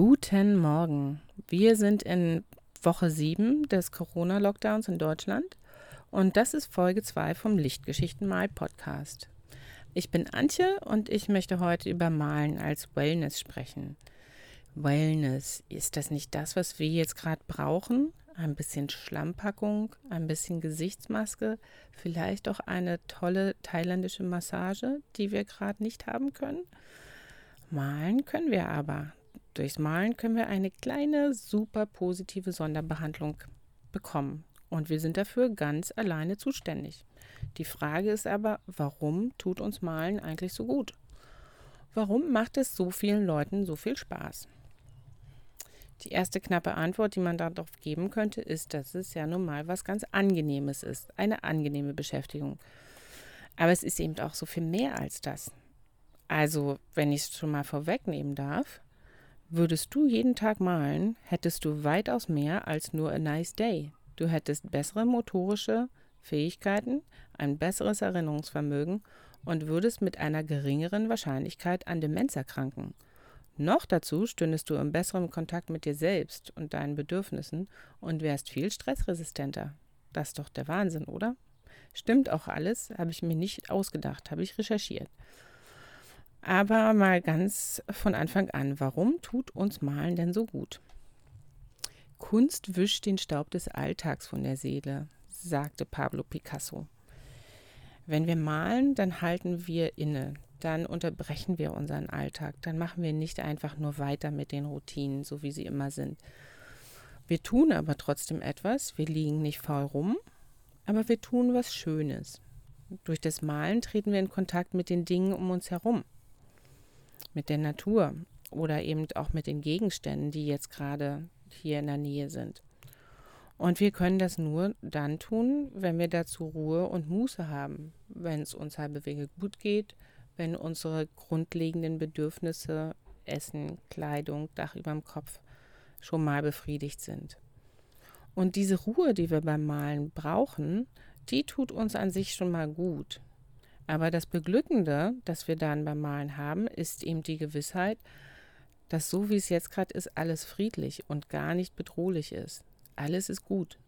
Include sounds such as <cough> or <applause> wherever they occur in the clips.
Guten Morgen. Wir sind in Woche 7 des Corona-Lockdowns in Deutschland und das ist Folge 2 vom Lichtgeschichten Mal Podcast. Ich bin Antje und ich möchte heute über Malen als Wellness sprechen. Wellness, ist das nicht das, was wir jetzt gerade brauchen? Ein bisschen Schlammpackung, ein bisschen Gesichtsmaske, vielleicht auch eine tolle thailändische Massage, die wir gerade nicht haben können? Malen können wir aber. Durchs Malen können wir eine kleine, super positive Sonderbehandlung bekommen. Und wir sind dafür ganz alleine zuständig. Die Frage ist aber, warum tut uns Malen eigentlich so gut? Warum macht es so vielen Leuten so viel Spaß? Die erste knappe Antwort, die man darauf geben könnte, ist, dass es ja nun mal was ganz Angenehmes ist. Eine angenehme Beschäftigung. Aber es ist eben auch so viel mehr als das. Also, wenn ich es schon mal vorwegnehmen darf, würdest du jeden Tag malen, hättest du weitaus mehr als nur a nice day. Du hättest bessere motorische Fähigkeiten, ein besseres Erinnerungsvermögen und würdest mit einer geringeren Wahrscheinlichkeit an Demenz erkranken. Noch dazu stündest du im besseren Kontakt mit dir selbst und deinen Bedürfnissen und wärst viel stressresistenter. Das ist doch der Wahnsinn, oder? Stimmt auch alles, habe ich mir nicht ausgedacht, habe ich recherchiert. Aber mal ganz von Anfang an, warum tut uns Malen denn so gut? Kunst wischt den Staub des Alltags von der Seele, sagte Pablo Picasso. Wenn wir malen, dann halten wir inne, dann unterbrechen wir unseren Alltag, dann machen wir nicht einfach nur weiter mit den Routinen, so wie sie immer sind. Wir tun aber trotzdem etwas, wir liegen nicht faul rum, aber wir tun was Schönes. Durch das Malen treten wir in Kontakt mit den Dingen um uns herum mit der Natur oder eben auch mit den Gegenständen, die jetzt gerade hier in der Nähe sind. Und wir können das nur dann tun, wenn wir dazu Ruhe und Muße haben, wenn es uns halbwegs gut geht, wenn unsere grundlegenden Bedürfnisse, Essen, Kleidung, Dach über dem Kopf schon mal befriedigt sind. Und diese Ruhe, die wir beim Malen brauchen, die tut uns an sich schon mal gut. Aber das Beglückende, das wir dann beim Malen haben, ist eben die Gewissheit, dass so wie es jetzt gerade ist, alles friedlich und gar nicht bedrohlich ist. Alles ist gut.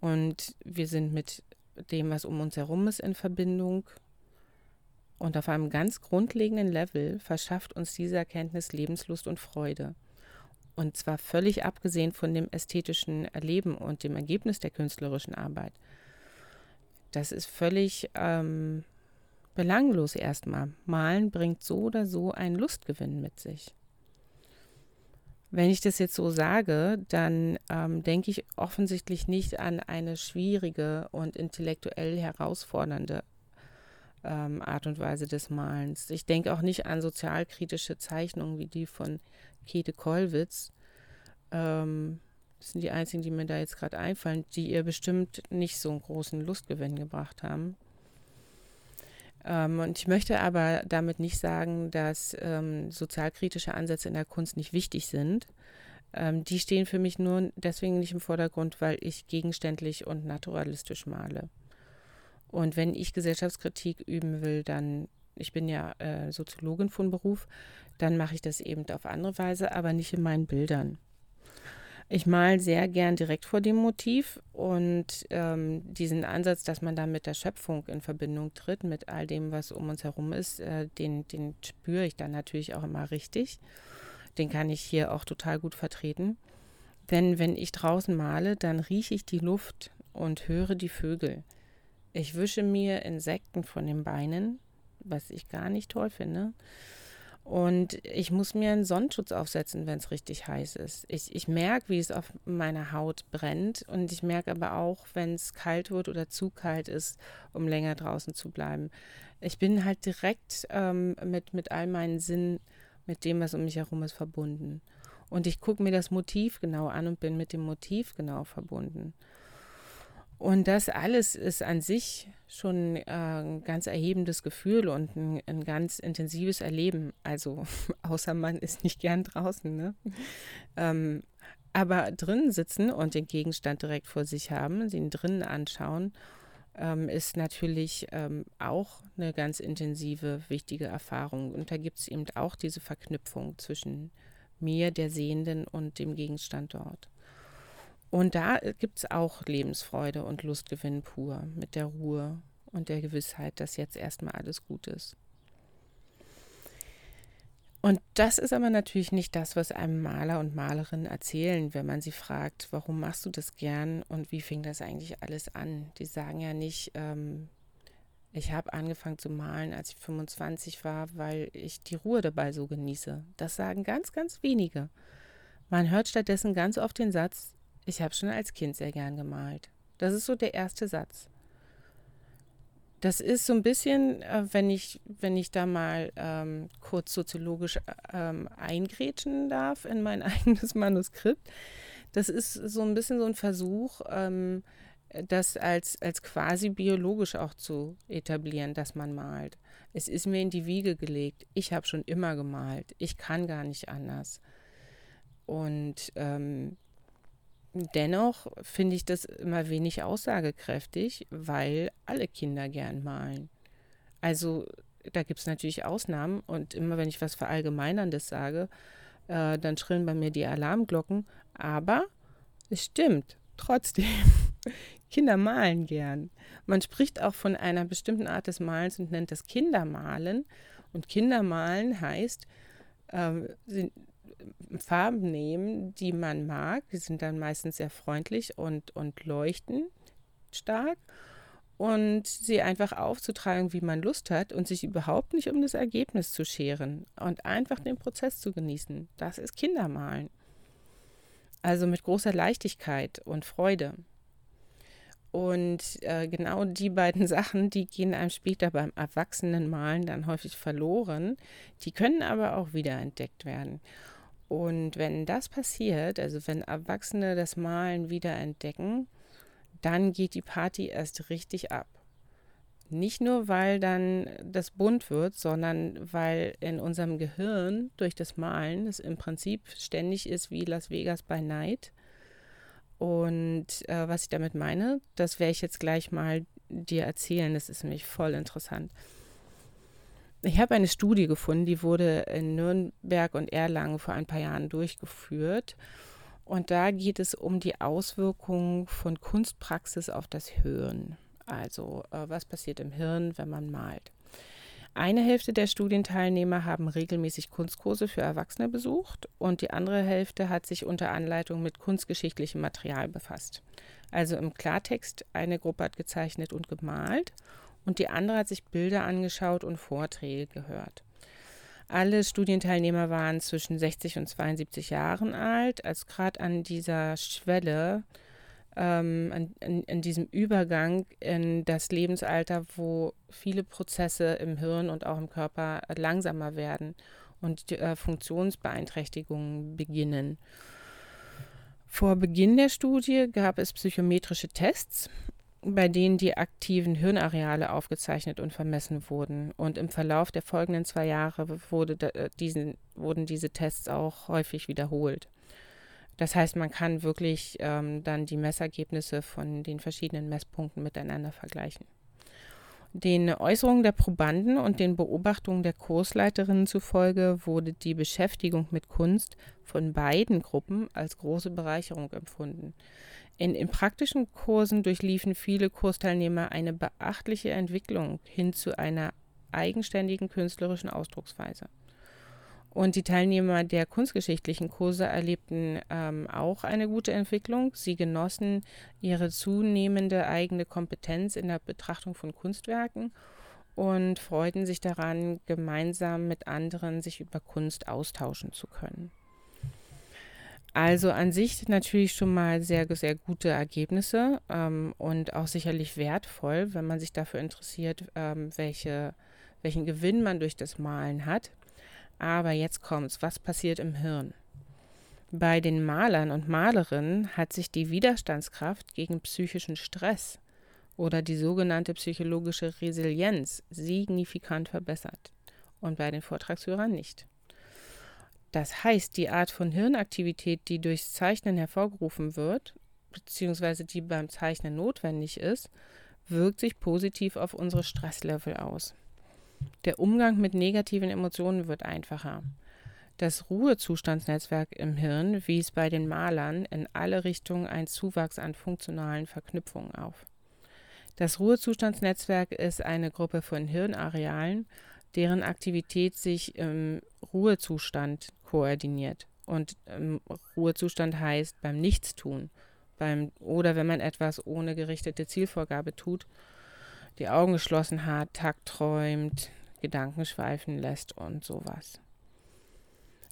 Und wir sind mit dem, was um uns herum ist, in Verbindung. Und auf einem ganz grundlegenden Level verschafft uns diese Erkenntnis Lebenslust und Freude. Und zwar völlig abgesehen von dem ästhetischen Erleben und dem Ergebnis der künstlerischen Arbeit. Das ist völlig ähm, belanglos erstmal. Malen bringt so oder so einen Lustgewinn mit sich. Wenn ich das jetzt so sage, dann ähm, denke ich offensichtlich nicht an eine schwierige und intellektuell herausfordernde ähm, Art und Weise des Malens. Ich denke auch nicht an sozialkritische Zeichnungen wie die von Käthe Kollwitz. Ähm, das sind die einzigen, die mir da jetzt gerade einfallen, die ihr bestimmt nicht so einen großen Lustgewinn gebracht haben. Ähm, und ich möchte aber damit nicht sagen, dass ähm, sozialkritische Ansätze in der Kunst nicht wichtig sind. Ähm, die stehen für mich nur deswegen nicht im Vordergrund, weil ich gegenständlich und naturalistisch male. Und wenn ich Gesellschaftskritik üben will, dann, ich bin ja äh, Soziologin von Beruf, dann mache ich das eben auf andere Weise, aber nicht in meinen Bildern. Ich male sehr gern direkt vor dem Motiv und ähm, diesen Ansatz, dass man da mit der Schöpfung in Verbindung tritt, mit all dem, was um uns herum ist, äh, den, den spüre ich dann natürlich auch immer richtig. Den kann ich hier auch total gut vertreten. Denn wenn ich draußen male, dann rieche ich die Luft und höre die Vögel. Ich wische mir Insekten von den Beinen, was ich gar nicht toll finde. Und ich muss mir einen Sonnenschutz aufsetzen, wenn es richtig heiß ist. Ich, ich merke, wie es auf meiner Haut brennt. Und ich merke aber auch, wenn es kalt wird oder zu kalt ist, um länger draußen zu bleiben. Ich bin halt direkt ähm, mit, mit all meinen Sinnen, mit dem, was um mich herum ist, verbunden. Und ich gucke mir das Motiv genau an und bin mit dem Motiv genau verbunden. Und das alles ist an sich schon äh, ein ganz erhebendes Gefühl und ein, ein, ganz intensives Erleben. Also, <laughs> außer man ist nicht gern draußen. Ne? Ähm, aber drinnen sitzen und den Gegenstand direkt vor sich haben, ihn drinnen anschauen, ähm, ist natürlich ähm, auch eine ganz intensive, wichtige Erfahrung. Und da gibt es eben auch diese Verknüpfung zwischen mir, der Sehenden und dem Gegenstand dort. Und da gibt es auch Lebensfreude und Lustgewinn pur mit der Ruhe und der Gewissheit, dass jetzt erstmal alles gut ist. Und das ist aber natürlich nicht das, was einem Maler und Malerin erzählen, wenn man sie fragt, warum machst du das gern und wie fing das eigentlich alles an? Die sagen ja nicht, ähm, ich habe angefangen zu malen, als ich 25 war, weil ich die Ruhe dabei so genieße. Das sagen ganz, ganz wenige. Man hört stattdessen ganz oft den Satz, ich habe schon als Kind sehr gern gemalt. Das ist so der erste Satz. Das ist so ein bisschen, äh, wenn ich, wenn ich da mal ähm, kurz soziologisch ähm, eingrätschen darf in mein <laughs> eigenes Manuskript. Das ist so ein bisschen so ein Versuch, ähm, das als, als quasi biologisch auch zu etablieren, dass man malt. Es ist mir in die Wiege gelegt. Ich habe schon immer gemalt. Ich kann gar nicht anders. Und ähm, Dennoch finde ich das immer wenig aussagekräftig, weil alle Kinder gern malen. Also da gibt es natürlich Ausnahmen und immer wenn ich was Verallgemeinerndes sage, äh, dann schrillen bei mir die Alarmglocken. Aber es stimmt trotzdem. <laughs> Kinder malen gern. Man spricht auch von einer bestimmten Art des Malens und nennt das Kindermalen. Und Kindermalen heißt, äh, Farben nehmen, die man mag. Die sind dann meistens sehr freundlich und, und leuchten stark. Und sie einfach aufzutragen, wie man Lust hat und sich überhaupt nicht um das Ergebnis zu scheren und einfach den Prozess zu genießen. Das ist Kindermalen. Also mit großer Leichtigkeit und Freude. Und äh, genau die beiden <laughs> Sachen, die gehen einem später beim Erwachsenenmalen dann häufig verloren. Die können aber auch wiederentdeckt werden. Und wenn das passiert, also wenn Erwachsene das Malen wieder entdecken, dann geht die Party erst richtig ab. Nicht nur, weil dann das bunt wird, sondern weil in unserem Gehirn durch das Malen es im Prinzip ständig ist wie Las Vegas by Night. Und äh, was ich damit meine, das werde ich jetzt gleich mal dir erzählen. Das ist nämlich voll interessant. Ich habe eine Studie gefunden, die wurde in Nürnberg und Erlangen vor ein paar Jahren durchgeführt. Und da geht es um die Auswirkungen von Kunstpraxis auf das Hirn. Also äh, was passiert im Hirn, wenn man malt. Eine Hälfte der Studienteilnehmer haben regelmäßig Kunstkurse für Erwachsene besucht und die andere Hälfte hat sich unter Anleitung mit kunstgeschichtlichem Material befasst. Also im Klartext, eine Gruppe hat gezeichnet und gemalt und die andere hat sich Bilder angeschaut und Vorträge gehört. Alle Studienteilnehmer waren zwischen 60 und 72 Jahren alt, als gerade an dieser Schwelle, ähm, an, an, an, diesem Übergang in das Lebensalter, wo viele Prozesse im Hirn und auch im Körper langsamer werden und äh, Funktionsbeeinträchtigungen beginnen. Vor Beginn der Studie gab es psychometrische Tests bei denen die aktiven Hirnareale aufgezeichnet und vermessen wurden. Und im Verlauf der folgenden zwei Jahre wurde da, äh, diesen, wurden diese Tests auch häufig wiederholt. Das heißt, man kann wirklich ähm, dann die Messergebnisse von den verschiedenen Messpunkten miteinander vergleichen. Den Äußerungen der Probanden und den Beobachtungen der Kursleiterinnen zufolge wurde die Beschäftigung mit Kunst von beiden Gruppen als große Bereicherung empfunden. In, in praktischen Kursen durchliefen viele Kursteilnehmer eine beachtliche Entwicklung hin zu einer eigenständigen künstlerischen Ausdrucksweise. Und die Teilnehmer der kunstgeschichtlichen Kurse erlebten ähm, auch eine gute Entwicklung. Sie genossen ihre zunehmende eigene Kompetenz in der Betrachtung von Kunstwerken und freuten sich daran, gemeinsam mit anderen sich über Kunst austauschen zu können. Also an sich natürlich schon mal sehr, sehr gute Ergebnisse ähm, und auch sicherlich wertvoll, wenn man sich dafür interessiert, ähm, welche, welchen Gewinn man durch das Malen hat. Aber jetzt kommt's, was passiert im Hirn? Bei den Malern und Malerinnen hat sich die Widerstandskraft gegen psychischen Stress oder die sogenannte psychologische Resilienz signifikant verbessert und bei den Vortragshörern nicht. Das heißt, die Art von Hirnaktivität, die durchs Zeichnen hervorgerufen wird, beziehungsweise die beim Zeichnen notwendig ist, wirkt sich positiv auf unsere Stresslevel aus. Der Umgang mit negativen Emotionen wird einfacher. Das Ruhezustandsnetzwerk im Hirn wies bei den Malern in alle Richtungen einen Zuwachs an funktionalen Verknüpfungen auf. Das Ruhezustandsnetzwerk ist eine Gruppe von Hirnarealen, deren Aktivität sich im Ruhezustand koordiniert. Und im Ruhezustand heißt beim Nichtstun beim, oder wenn man etwas ohne gerichtete Zielvorgabe tut, die Augen geschlossen hat, Takt träumt, Gedanken schweifen lässt und sowas.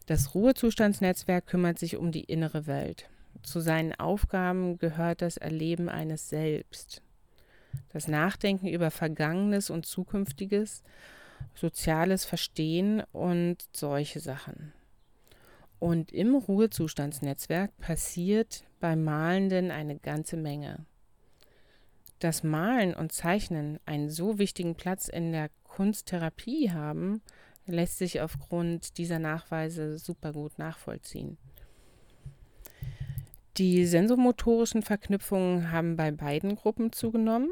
Das Ruhezustandsnetzwerk kümmert sich um die innere Welt. Zu seinen Aufgaben gehört das Erleben eines Selbst, das Nachdenken über Vergangenes und Zukünftiges, soziales Verstehen und solche Sachen. Und im Ruhezustandsnetzwerk passiert beim Malenden eine ganze Menge. Dass Malen und Zeichnen einen so wichtigen Platz in der Kunsttherapie haben, lässt sich aufgrund dieser Nachweise super gut nachvollziehen. Die sensomotorischen Verknüpfungen haben bei beiden Gruppen zugenommen,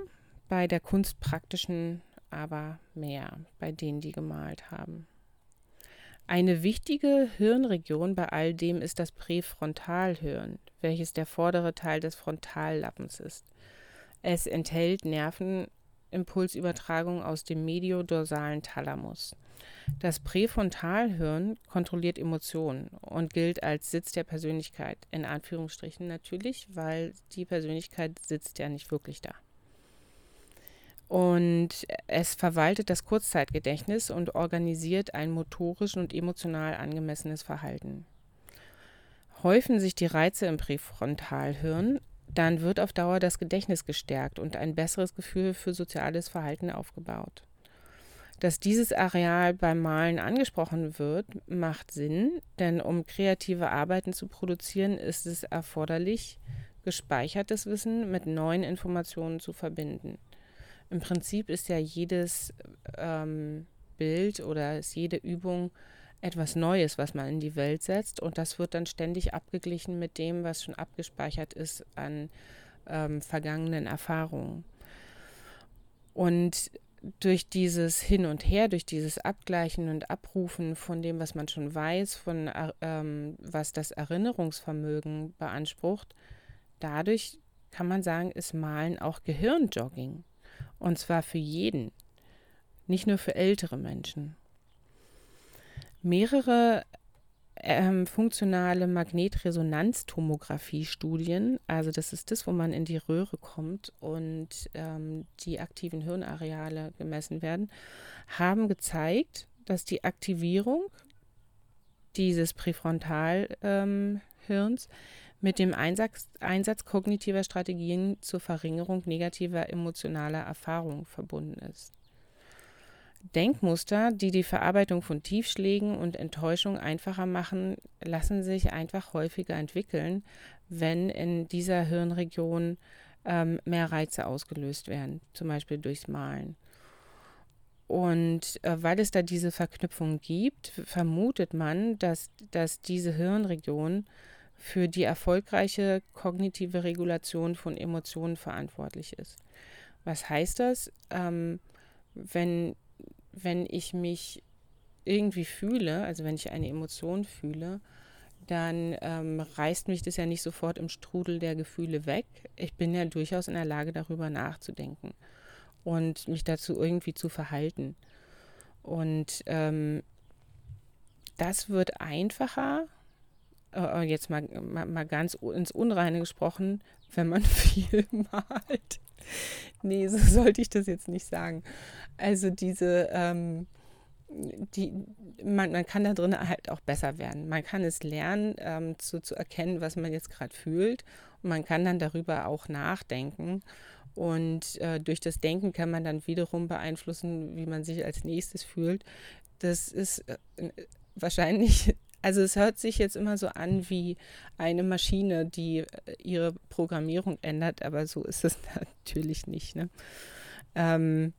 bei der kunstpraktischen aber mehr, bei denen, die gemalt haben. Eine wichtige Hirnregion bei all dem ist das Präfrontalhirn, welches der vordere Teil des Frontallappens ist. Es enthält Nervenimpulsübertragung aus dem mediodorsalen Thalamus. Das Präfrontalhirn kontrolliert Emotionen und gilt als Sitz der Persönlichkeit, in Anführungsstrichen natürlich, weil die Persönlichkeit sitzt ja nicht wirklich da. Und es verwaltet das Kurzzeitgedächtnis und organisiert ein motorisch und emotional angemessenes Verhalten. Häufen sich die Reize im Präfrontalhirn, dann wird auf Dauer das Gedächtnis gestärkt und ein besseres Gefühl für soziales Verhalten aufgebaut. Dass dieses Areal beim Malen angesprochen wird, macht Sinn, denn um kreative Arbeiten zu produzieren, ist es erforderlich, gespeichertes Wissen mit neuen Informationen zu verbinden. Im Prinzip ist ja jedes ähm, Bild oder ist jede Übung etwas Neues, was man in die Welt setzt und das wird dann ständig abgeglichen mit dem, was schon abgespeichert ist an ähm, vergangenen Erfahrungen. Und durch dieses Hin und Her, durch dieses Abgleichen und Abrufen von dem, was man schon weiß, von ähm, was das Erinnerungsvermögen beansprucht, dadurch kann man sagen, ist Malen auch Gehirnjogging. Und zwar für jeden, nicht nur für ältere Menschen. Mehrere ähm, funktionale Magnetresonanztomographie-Studien, also das ist das, wo man in die Röhre kommt und ähm, die aktiven Hirnareale gemessen werden, haben gezeigt, dass die Aktivierung dieses Präfrontalhirns ähm, mit dem Einsatz, Einsatz kognitiver Strategien zur Verringerung negativer emotionaler Erfahrungen verbunden ist. Denkmuster, die die Verarbeitung von Tiefschlägen und Enttäuschung einfacher machen, lassen sich einfach häufiger entwickeln, wenn in dieser Hirnregion ähm, mehr Reize ausgelöst werden, zum Beispiel durchs Malen. Und äh, weil es da diese Verknüpfung gibt, vermutet man, dass, dass diese Hirnregion für die erfolgreiche kognitive Regulation von Emotionen verantwortlich ist. Was heißt das? Ähm, wenn, wenn ich mich irgendwie fühle, also wenn ich eine Emotion fühle, dann ähm, reißt mich das ja nicht sofort im Strudel der Gefühle weg. Ich bin ja durchaus in der Lage, darüber nachzudenken und mich dazu irgendwie zu verhalten. Und ähm, das wird einfacher, äh, jetzt mal, mal, mal ganz ins Unreine gesprochen, wenn man <laughs> viel malt. Nee, so <laughs> sollte ich das jetzt nicht sagen. Also diese, ähm, die, man, man kann da drin halt auch besser werden. Man kann es lernen, ähm, zu, zu erkennen, was man jetzt gerade fühlt. Und man kann dann darüber auch nachdenken. Und äh, durch das Denken kann man dann wiederum beeinflussen, wie man sich als nächstes fühlt. Das ist äh, wahrscheinlich also es hört sich jetzt immer so an wie eine Maschine, die äh, ihre Programmierung ändert, aber so ist es <laughs> natürlich nicht. Ne? Ähm,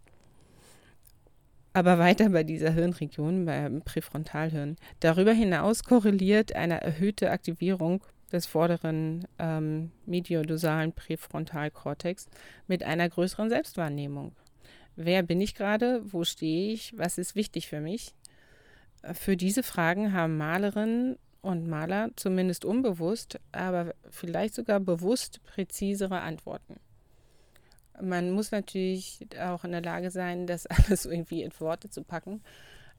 aber weiter bei dieser Hirnregion, beim Präfrontalhirn. Darüber hinaus korreliert eine erhöhte Aktivierung des vorderen ähm, mediodosalen Präfrontalkortex mit einer größeren Selbstwahrnehmung. Wer bin ich gerade? Wo stehe ich? Was ist wichtig für mich? Für diese Fragen haben Malerinnen und Maler zumindest unbewusst, aber vielleicht sogar bewusst präzisere Antworten. Man muss natürlich auch in der Lage sein, das <laughs> alles irgendwie in Worte zu packen.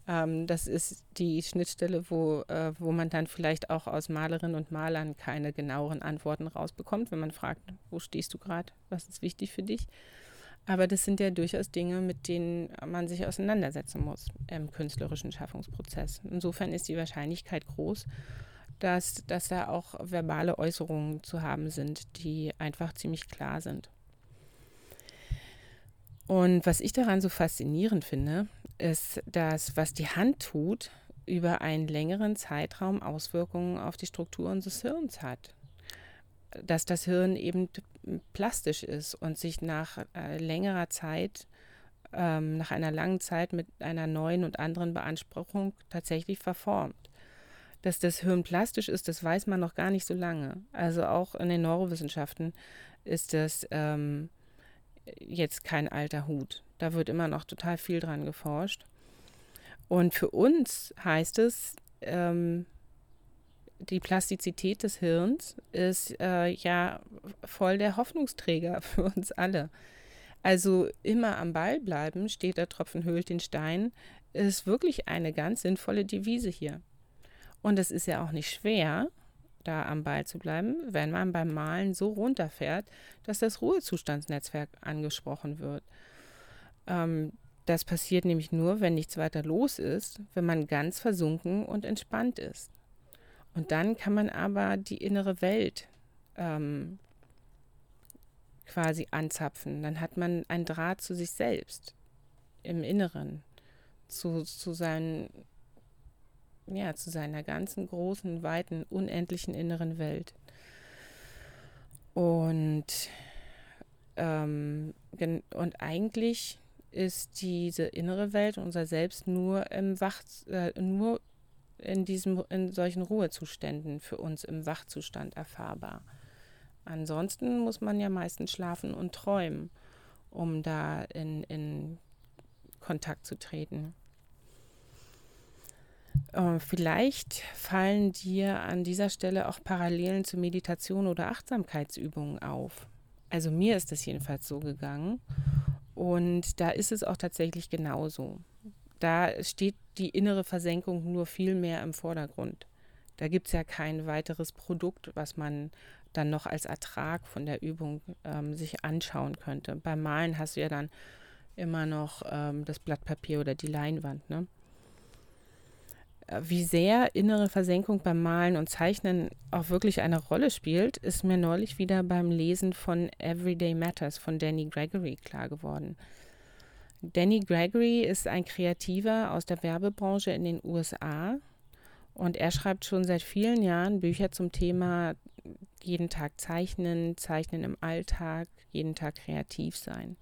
Ähm, das ist die Schnittstelle, wo, äh, wo man dann vielleicht auch aus Malerinnen und Malern keine genaueren Antworten rausbekommt, wenn man fragt, wo stehst du gerade, was ist wichtig für dich. Aber das sind ja durchaus Dinge, mit denen man sich auseinandersetzen muss im künstlerischen Schaffungsprozess. Insofern ist die Wahrscheinlichkeit groß, dass, dass da auch verbale Äußerungen zu haben sind, die einfach ziemlich klar sind. Und was ich daran so faszinierend finde, ist, dass was die Hand tut, über einen längeren Zeitraum Auswirkungen auf die Struktur unseres Hirns hat dass das Hirn eben plastisch ist und sich nach äh, längerer Zeit, ähm, nach einer langen Zeit mit einer neuen und anderen Beanspruchung tatsächlich verformt. Dass das Hirn plastisch ist, das weiß man noch gar nicht so lange. Also auch in den Neurowissenschaften ist das ähm, jetzt kein alter Hut. Da wird immer noch total viel dran geforscht. Und für uns heißt es, ähm, die Plastizität des Hirns ist äh, ja voll der Hoffnungsträger <laughs> für uns alle. Also immer am Ball bleiben, steht der Tropfen höhlt den Stein, ist wirklich eine ganz sinnvolle Devise hier. Und es ist ja auch nicht schwer, da am Ball zu bleiben, wenn man beim Malen so runterfährt, dass das Ruhezustandsnetzwerk angesprochen wird. Ähm, das passiert nämlich nur, wenn nichts weiter los ist, wenn man ganz versunken und entspannt ist. Und dann kann man aber die innere Welt ähm, quasi anzapfen. Dann hat man ein Draht zu sich selbst im Inneren, zu, zu, seinen, ja, zu seiner ganzen großen, weiten, unendlichen inneren Welt. Und, ähm, und eigentlich ist diese innere Welt, unser Selbst, nur im Wach, äh, nur in, diesem, in solchen Ruhezuständen für uns im Wachzustand erfahrbar. Ansonsten muss man ja meistens schlafen und träumen, um da in, in Kontakt zu treten. Äh, vielleicht fallen dir an dieser Stelle auch Parallelen zu Meditation oder Achtsamkeitsübungen auf. Also mir ist das jedenfalls so gegangen. Und da ist es auch tatsächlich genauso da steht die innere Versenkung nur viel mehr im Vordergrund. Da gibt es ja kein weiteres Produkt, was man dann noch als Ertrag von der Übung ähm, sich anschauen könnte. Beim Malen hast du ja dann immer noch ähm, das Blatt Papier oder die Leinwand. Ne? Äh, wie sehr innere Versenkung beim Malen und Zeichnen auch wirklich eine Rolle spielt, ist mir neulich wieder beim Lesen von Everyday Matters von Danny Gregory klar geworden. Danny Gregory ist ein Kreativer aus der Werbebranche in den USA und er schreibt schon seit vielen Jahren Bücher zum Thema jeden Tag zeichnen, zeichnen im Alltag, jeden Tag kreativ sein.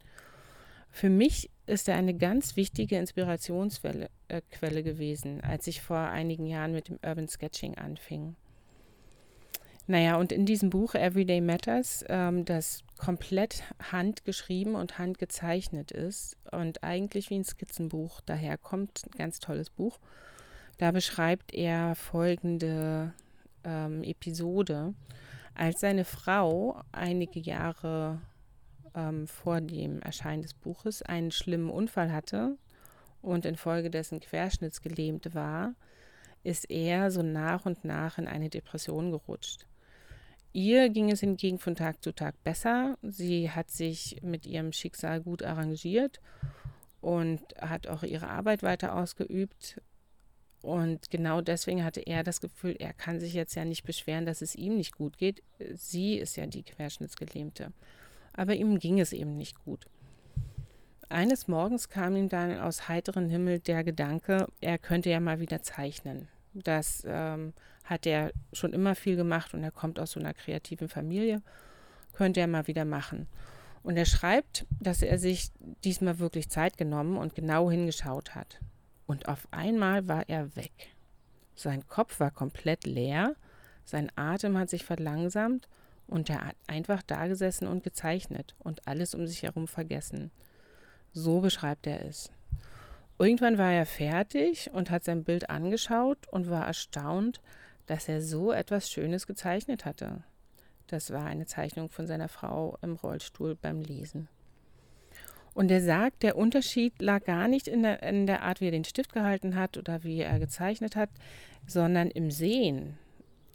Für mich ist er eine ganz wichtige Inspirationsquelle äh, gewesen, als ich vor einigen Jahren mit dem Urban Sketching anfing. Naja, und in diesem Buch Everyday Matters, ähm, das komplett handgeschrieben und handgezeichnet ist und eigentlich wie ein Skizzenbuch daherkommt, ein ganz tolles Buch, da beschreibt er folgende ähm, Episode. Als seine Frau einige Jahre ähm, vor dem Erscheinen des Buches einen schlimmen Unfall hatte und infolgedessen querschnittsgelähmt war, ist er so nach und nach in eine Depression gerutscht. Ihr ging es hingegen von Tag zu Tag besser. Sie hat sich mit ihrem Schicksal gut arrangiert und hat auch ihre Arbeit weiter ausgeübt. Und genau deswegen hatte er das Gefühl, er kann sich jetzt ja nicht beschweren, dass es ihm nicht gut geht. Sie ist ja die Querschnittsgelähmte. Aber ihm ging es eben nicht gut. Eines Morgens kam ihm dann aus heiterem Himmel der Gedanke, er könnte ja mal wieder zeichnen. Das ähm, hat er schon immer viel gemacht und er kommt aus so einer kreativen Familie. Könnte er mal wieder machen. Und er schreibt, dass er sich diesmal wirklich Zeit genommen und genau hingeschaut hat. Und auf einmal war er weg. Sein Kopf war komplett leer, sein Atem hat sich verlangsamt und er hat einfach da gesessen und gezeichnet und alles um sich herum vergessen. So beschreibt er es. Irgendwann war er fertig und hat sein Bild angeschaut und war erstaunt, dass er so etwas Schönes gezeichnet hatte. Das war eine Zeichnung von seiner Frau im Rollstuhl beim Lesen. Und er sagt, der Unterschied lag gar nicht in der, in der Art, wie er den Stift gehalten hat oder wie er gezeichnet hat, sondern im Sehen.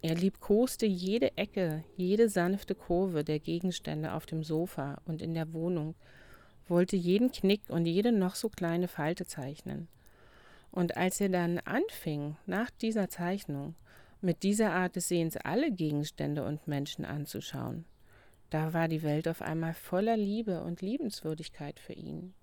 Er liebkoste jede Ecke, jede sanfte Kurve der Gegenstände auf dem Sofa und in der Wohnung, wollte jeden Knick und jede noch so kleine Falte zeichnen. Und als er dann anfing, nach dieser Zeichnung, mit dieser Art des Sehens alle Gegenstände und Menschen anzuschauen, da war die Welt auf einmal voller Liebe und Liebenswürdigkeit für ihn.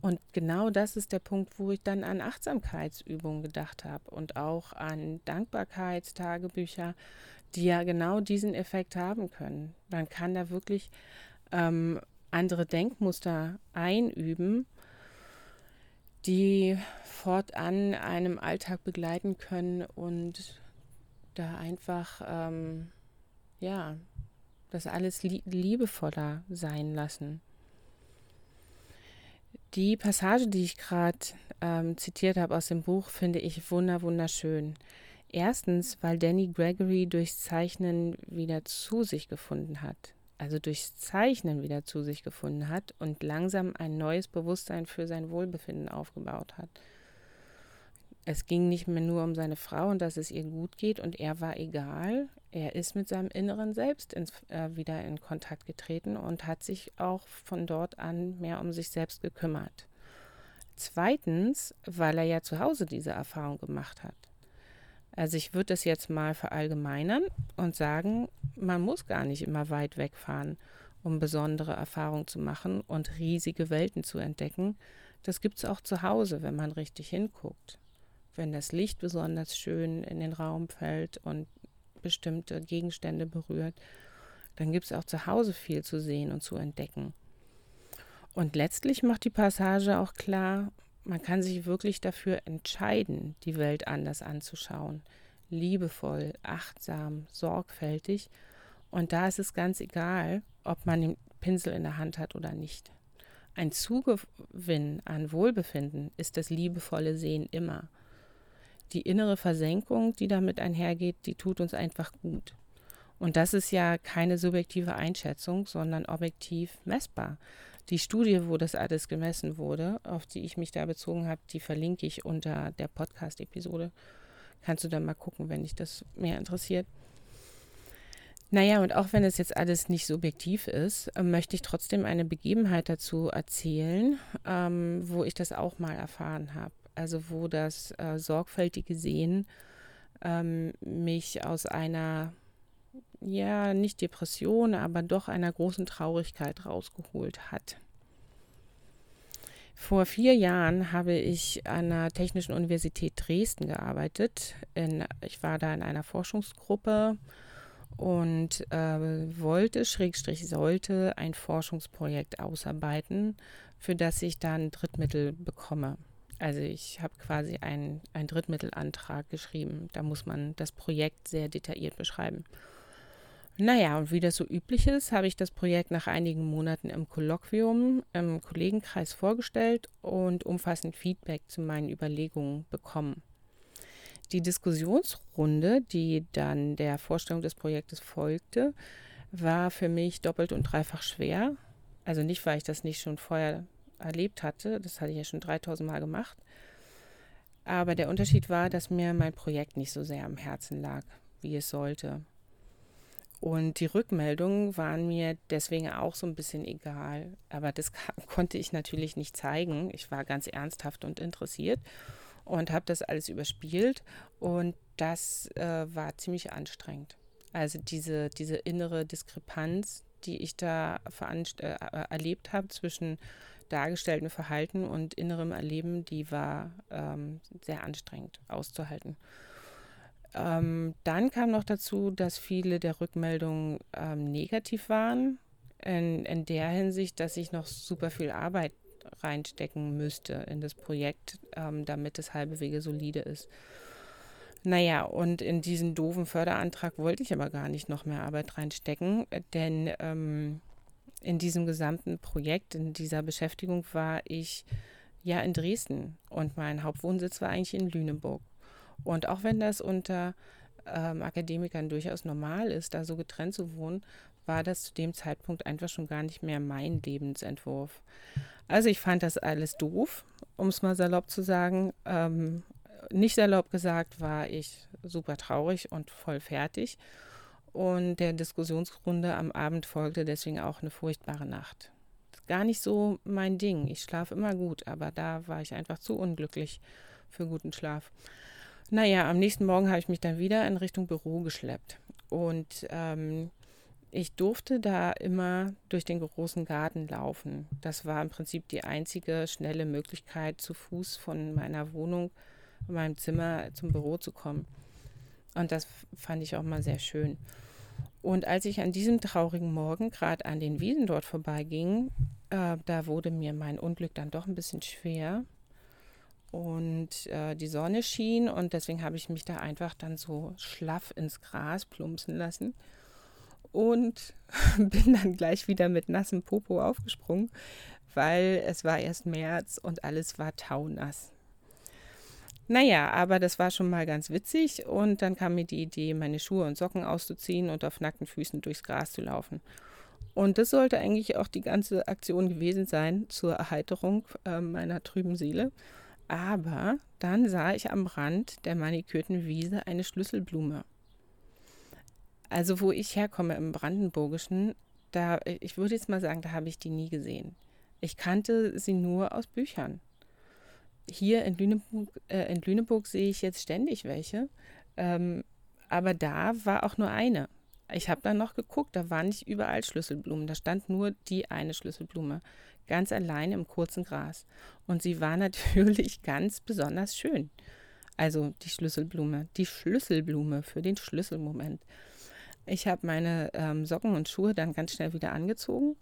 Und genau das ist der Punkt, wo ich dann an Achtsamkeitsübungen gedacht habe und auch an Dankbarkeitstagebücher, die ja genau diesen Effekt haben können. Man kann da wirklich ähm, andere Denkmuster einüben, die fortan einem Alltag begleiten können und da einfach ähm, ja, das alles liebevoller sein lassen. Die Passage, die ich gerade ähm, zitiert habe aus dem Buch, finde ich wunder wunderschön. Erstens, weil Danny Gregory durchs Zeichnen wieder zu sich gefunden hat. Also durchs Zeichnen wieder zu sich gefunden hat und langsam ein neues Bewusstsein für sein Wohlbefinden aufgebaut hat. Es ging nicht mehr nur um seine Frau und dass es ihr gut geht und er war egal. Er ist mit seinem inneren Selbst ins, äh, wieder in Kontakt getreten und hat sich auch von dort an mehr um sich selbst gekümmert. Zweitens, weil er ja zu Hause diese Erfahrung gemacht hat. Also ich würde das jetzt mal verallgemeinern und sagen, man muss gar nicht immer weit wegfahren, um besondere Erfahrungen zu machen und riesige Welten zu entdecken. Das gibt es auch zu Hause, wenn man richtig hinguckt wenn das Licht besonders schön in den Raum fällt und bestimmte Gegenstände berührt, dann gibt es auch zu Hause viel zu sehen und zu entdecken. Und letztlich macht die Passage auch klar, man kann sich wirklich dafür entscheiden, die Welt anders anzuschauen. Liebevoll, achtsam, sorgfältig. Und da ist es ganz egal, ob man den Pinsel in der Hand hat oder nicht. Ein Zugewinn an Wohlbefinden ist das liebevolle Sehen immer die innere Versenkung, die damit einhergeht, die tut uns einfach gut. Und das ist ja keine subjektive Einschätzung, sondern objektiv messbar. Die Studie, wo das alles gemessen wurde, auf die ich mich da bezogen habe, die verlinke ich unter der Podcast-Episode. Kannst du dann mal gucken, wenn dich das mehr interessiert. Naja, und auch wenn es jetzt alles nicht subjektiv ist, äh, möchte ich trotzdem eine Begebenheit dazu erzählen, ähm, wo ich das auch mal erfahren habe also wo das äh, sorgfältige Sehen ähm, mich aus einer, ja, nicht Depression, aber doch einer großen Traurigkeit rausgeholt hat. Vor vier Jahren habe ich an der Technischen Universität Dresden gearbeitet. In, ich war da in einer Forschungsgruppe und äh, wollte, Schrägstrich sollte, ein Forschungsprojekt ausarbeiten, für das ich dann Drittmittel bekomme. Also ich habe quasi einen, einen Drittmittelantrag geschrieben. Da muss man das Projekt sehr detailliert beschreiben. Naja, und wie das so üblich ist, habe ich das Projekt nach einigen Monaten im Kolloquium im Kollegenkreis vorgestellt und umfassend Feedback zu meinen Überlegungen bekommen. Die Diskussionsrunde, die dann der Vorstellung des Projektes folgte, war für mich doppelt und dreifach schwer. Also nicht, weil ich das nicht schon vorher erlebt hatte. Das hatte ich ja schon 3000 Mal gemacht. Aber der Unterschied war, dass mir mein Projekt nicht so sehr am Herzen lag, wie es sollte. Und die Rückmeldungen waren mir deswegen auch so ein bisschen egal. Aber das <laughs> konnte ich natürlich nicht zeigen. Ich war ganz ernsthaft und interessiert und habe das alles überspielt. Und das äh, war ziemlich anstrengend. Also diese, diese innere Diskrepanz, die ich da äh, erlebt habe zwischen dargestellten Verhalten und innerem Erleben, die war ähm, sehr anstrengend auszuhalten. Ähm, dann kam noch dazu, dass viele der Rückmeldungen ähm, negativ waren, in, in der Hinsicht, dass ich noch super viel Arbeit reinstecken müsste in das Projekt, ähm, damit es halbe Wege solide ist. Naja, und in diesen doofen Förderantrag wollte ich aber gar nicht noch mehr Arbeit reinstecken, denn ähm, in diesem gesamten Projekt, in dieser Beschäftigung war ich Ja, in Dresden. Und mein Hauptwohnsitz war eigentlich in Lüneburg. Und auch wenn das unter ähm, Akademikern durchaus normal ist, da so getrennt zu wohnen, war das zu dem Zeitpunkt einfach schon gar nicht mehr mein Lebensentwurf. Also ich fand das alles doof, um es mal salopp zu sagen. Ähm, nicht salopp gesagt war ich super traurig und voll fertig. Und der Diskussionsrunde am Abend folgte deswegen auch eine furchtbare Nacht. Gar nicht so mein Ding. Ich schlafe immer gut, aber da war ich einfach zu unglücklich für guten Schlaf. Naja, am nächsten Morgen habe ich mich dann wieder in Richtung Büro geschleppt. Und ähm, ich durfte da immer durch den großen Garten laufen. Das war im Prinzip die einzige schnelle Möglichkeit, zu Fuß von meiner Wohnung, meinem Zimmer zum Büro zu kommen. Und das fand ich auch mal sehr schön. Und als ich an diesem traurigen Morgen gerade an den Wiesen dort vorbeiging, äh, da wurde mir mein Unglück dann doch ein bisschen schwer. Und äh, die Sonne schien und deswegen habe ich mich da einfach dann so schlaff ins Gras plumpsen lassen und <laughs> bin dann gleich wieder mit nassem Popo aufgesprungen, weil es war erst März und alles war taunass. Naja, aber das war schon mal ganz witzig und dann kam mir die Idee, meine Schuhe und Socken auszuziehen und auf nackten Füßen durchs Gras zu laufen. Und das sollte eigentlich auch die ganze Aktion gewesen sein zur Erheiterung äh, meiner trüben Seele. Aber dann sah ich am Rand der manikürten Wiese eine Schlüsselblume. Also wo ich herkomme im Brandenburgischen, da, ich würde jetzt mal sagen, da habe ich die nie gesehen. Ich kannte sie nur aus Büchern. Hier in Lüneburg, äh, in Lüneburg sehe ich jetzt ständig welche, ähm, aber da war auch nur eine. Ich habe dann noch geguckt, da waren nicht überall Schlüsselblumen, da stand nur die eine Schlüsselblume, ganz allein im kurzen Gras. Und sie war <laughs> natürlich ganz besonders schön. Also die Schlüsselblume, die Schlüsselblume für den Schlüsselmoment. Ich habe meine ähm, Socken und Schuhe dann ganz schnell wieder angezogen,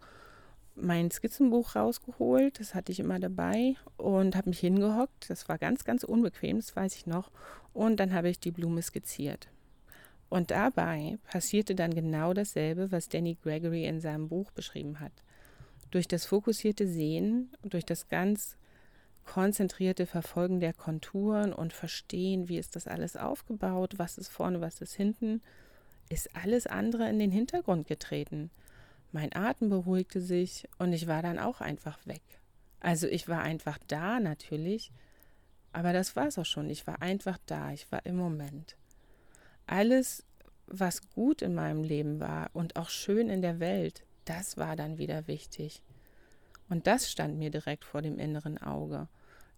mein Skizzenbuch rausgeholt, das hatte ich immer dabei und habe mich hingehockt. Das war ganz, ganz unbequem, das weiß ich noch. Und dann habe ich die Blume skizziert. Und dabei passierte dann genau dasselbe, was Danny Gregory in seinem Buch beschrieben hat. Durch das fokussierte Sehen, durch das ganz konzentrierte Verfolgen der Konturen und Verstehen, wie ist das alles aufgebaut, was ist vorne, was ist hinten, ist alles andere in den Hintergrund getreten. Mein Atem beruhigte sich und ich war dann auch einfach weg. Also ich war einfach da natürlich, aber das war es auch schon. Ich war einfach da, ich war im Moment. Alles, was gut in meinem Leben war und auch schön in der Welt, das war dann wieder wichtig. Und das stand mir direkt vor dem inneren Auge.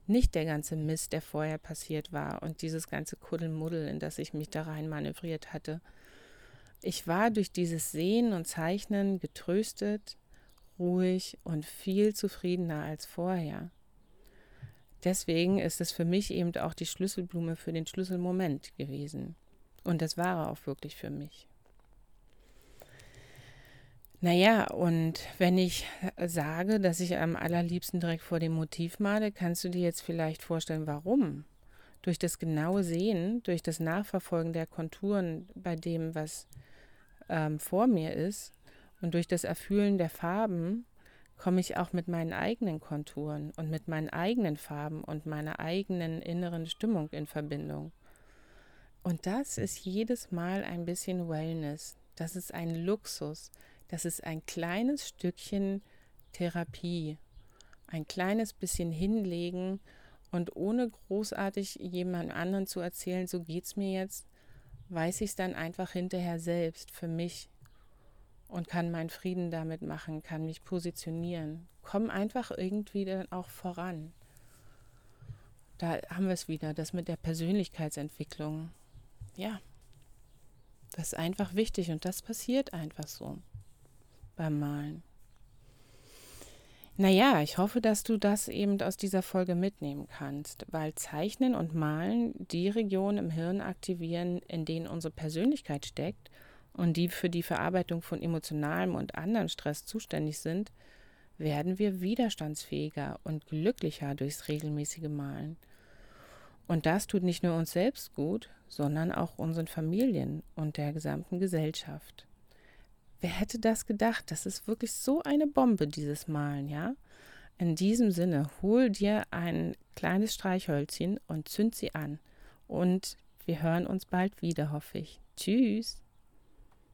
Nicht der ganze Mist, der vorher passiert war und dieses ganze Kuddelmuddel, in das ich mich da rein manövriert hatte. Ich war durch dieses Sehen und Zeichnen getröstet, ruhig und viel zufriedener als vorher. Deswegen ist es für mich eben auch die Schlüsselblume für den Schlüsselmoment gewesen. Und das war er auch wirklich für mich. Naja, und wenn ich sage, dass ich am allerliebsten direkt vor dem Motiv male, kannst du dir jetzt vielleicht vorstellen, warum? Durch das genaue Sehen, durch das Nachverfolgen der Konturen bei dem, was ähm, vor mir ist und durch das Erfühlen der Farben komme ich auch mit meinen eigenen Konturen und mit meinen eigenen Farben und meiner eigenen inneren Stimmung in Verbindung. Und das ist jedes Mal ein bisschen Wellness. Das ist ein Luxus. Das ist ein kleines Stückchen Therapie. Ein kleines bisschen hinlegen und ohne großartig jemand anderen zu erzählen, so geht es mir jetzt, weiß ich es dann einfach hinterher selbst für mich und kann meinen Frieden damit machen, kann mich positionieren, komm einfach irgendwie dann auch voran. Da haben wir es wieder, das mit der Persönlichkeitsentwicklung. Ja, das ist einfach wichtig und das passiert einfach so beim Malen. Naja, ich hoffe, dass du das eben aus dieser Folge mitnehmen kannst, weil Zeichnen und Malen die Regionen im Hirn aktivieren, in denen unsere Persönlichkeit steckt und die für die Verarbeitung von emotionalem und anderem Stress zuständig sind, werden wir widerstandsfähiger und glücklicher durchs regelmäßige Malen. Und das tut nicht nur uns selbst gut, sondern auch unseren Familien und der gesamten Gesellschaft. Wer hätte das gedacht? Das ist wirklich so eine Bombe, dieses Malen, ja? In diesem Sinne, hol dir ein kleines Streichhölzchen und zünd sie an. Und wir hören uns bald wieder, hoffe ich. Tschüss.